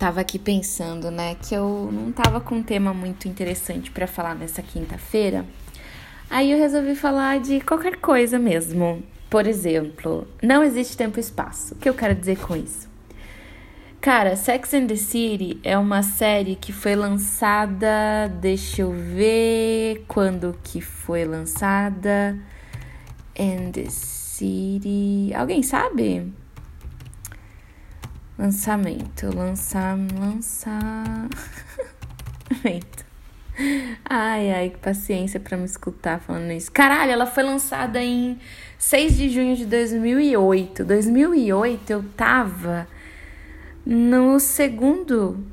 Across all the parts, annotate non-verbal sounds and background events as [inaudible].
tava aqui pensando, né, que eu não tava com um tema muito interessante para falar nessa quinta-feira. Aí eu resolvi falar de qualquer coisa mesmo. Por exemplo, não existe tempo e espaço. O que eu quero dizer com isso? Cara, Sex and the City é uma série que foi lançada, deixa eu ver quando que foi lançada. And the City, alguém sabe? Lançamento, lançar, lançar. [laughs] ai, ai, que paciência para me escutar falando isso. Caralho, ela foi lançada em 6 de junho de 2008. 2008 eu tava no segundo.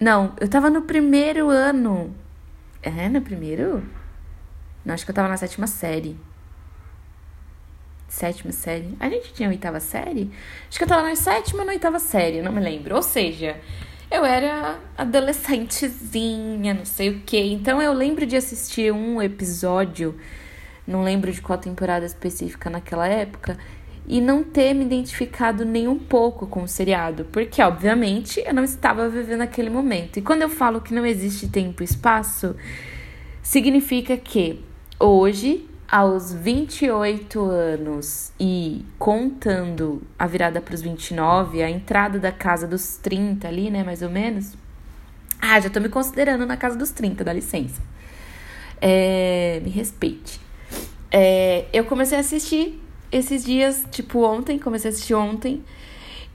Não, eu tava no primeiro ano. É, no primeiro? Não, acho que eu tava na sétima série sétima série. A gente tinha oitava série? Acho que eu tava na sétima ou na oitava série, não me lembro. Ou seja, eu era adolescentezinha, não sei o que. Então eu lembro de assistir um episódio, não lembro de qual temporada específica naquela época, e não ter me identificado nem um pouco com o seriado, porque obviamente eu não estava vivendo aquele momento. E quando eu falo que não existe tempo e espaço, significa que hoje aos 28 anos e contando a virada para os 29, a entrada da casa dos 30 ali, né, mais ou menos. Ah, já tô me considerando na casa dos 30, dá licença. É, me respeite. É, eu comecei a assistir esses dias, tipo ontem, comecei a assistir ontem.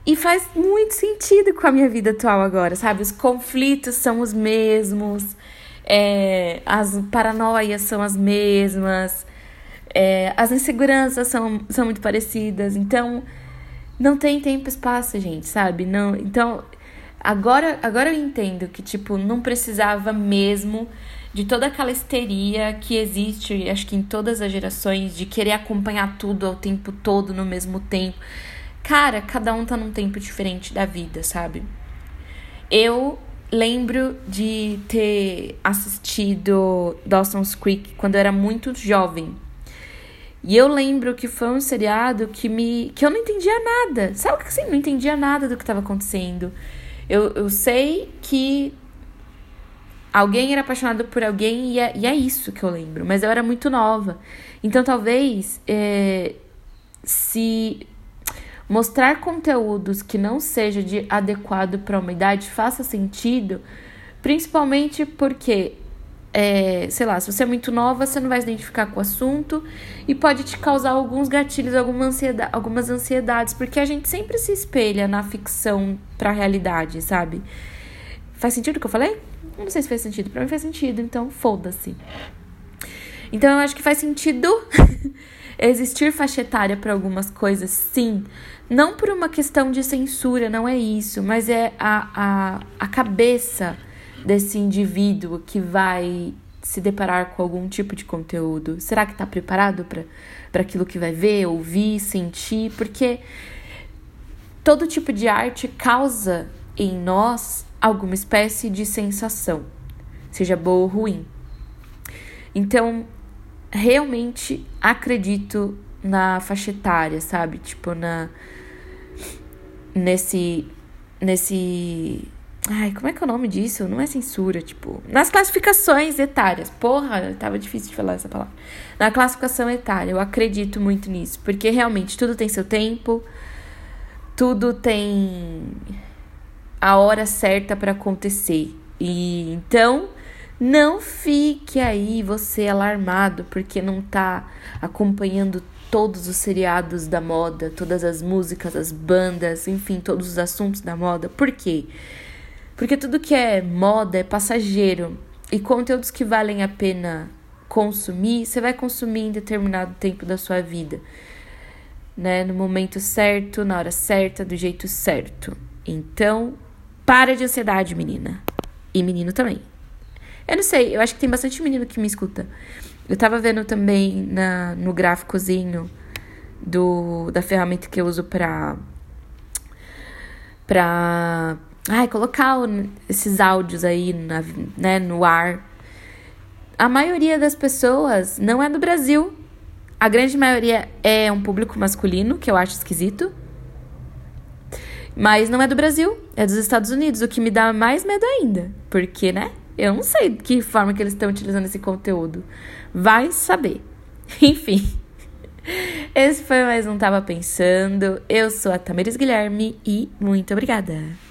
E faz muito sentido com a minha vida atual agora, sabe? Os conflitos são os mesmos, é, as paranoias são as mesmas, é, as inseguranças são, são muito parecidas, então não tem tempo e espaço, gente, sabe? Não, então agora, agora eu entendo que tipo não precisava mesmo de toda aquela histeria que existe, acho que em todas as gerações, de querer acompanhar tudo ao tempo todo no mesmo tempo. Cara, cada um tá num tempo diferente da vida, sabe? Eu lembro de ter assistido Dawson's Creek quando eu era muito jovem. E eu lembro que foi um seriado que me. que eu não entendia nada. Sabe o que assim? Não entendia nada do que estava acontecendo. Eu, eu sei que alguém era apaixonado por alguém e é, e é isso que eu lembro. Mas eu era muito nova. Então talvez é, se mostrar conteúdos que não seja de adequado para uma idade faça sentido, principalmente porque é, sei lá, se você é muito nova, você não vai se identificar com o assunto e pode te causar alguns gatilhos, alguma ansiedade, algumas ansiedades, porque a gente sempre se espelha na ficção pra realidade, sabe? Faz sentido o que eu falei? Não sei se faz sentido. Pra mim faz sentido, então foda-se. Então eu acho que faz sentido [laughs] existir faixa etária para algumas coisas, sim. Não por uma questão de censura, não é isso, mas é a, a, a cabeça desse indivíduo que vai se deparar com algum tipo de conteúdo? Será que está preparado para aquilo que vai ver, ouvir, sentir? Porque todo tipo de arte causa em nós alguma espécie de sensação, seja boa ou ruim. Então, realmente acredito na faixa etária, sabe? Tipo, na. Nesse. Nesse Ai, como é que é o nome disso? Não é censura, tipo. Nas classificações etárias. Porra, tava difícil de falar essa palavra. Na classificação etária, eu acredito muito nisso. Porque realmente tudo tem seu tempo, tudo tem a hora certa para acontecer. E então, não fique aí você alarmado porque não tá acompanhando todos os seriados da moda, todas as músicas, as bandas, enfim, todos os assuntos da moda. Por quê? Porque tudo que é moda é passageiro e conteúdos que valem a pena consumir, você vai consumir em determinado tempo da sua vida, né? No momento certo, na hora certa, do jeito certo. Então, para de ansiedade, menina. E menino também. Eu não sei, eu acho que tem bastante menino que me escuta. Eu tava vendo também na, no gráficozinho do, da ferramenta que eu uso pra, pra ai, colocar esses áudios aí na, né, no ar. A maioria das pessoas não é do Brasil. A grande maioria é um público masculino, que eu acho esquisito. Mas não é do Brasil, é dos Estados Unidos, o que me dá mais medo ainda. Porque, né? Eu não sei de que forma que eles estão utilizando esse conteúdo. Vai saber. [laughs] Enfim. Esse foi mais um Tava Pensando. Eu sou a Tamiris Guilherme e muito obrigada.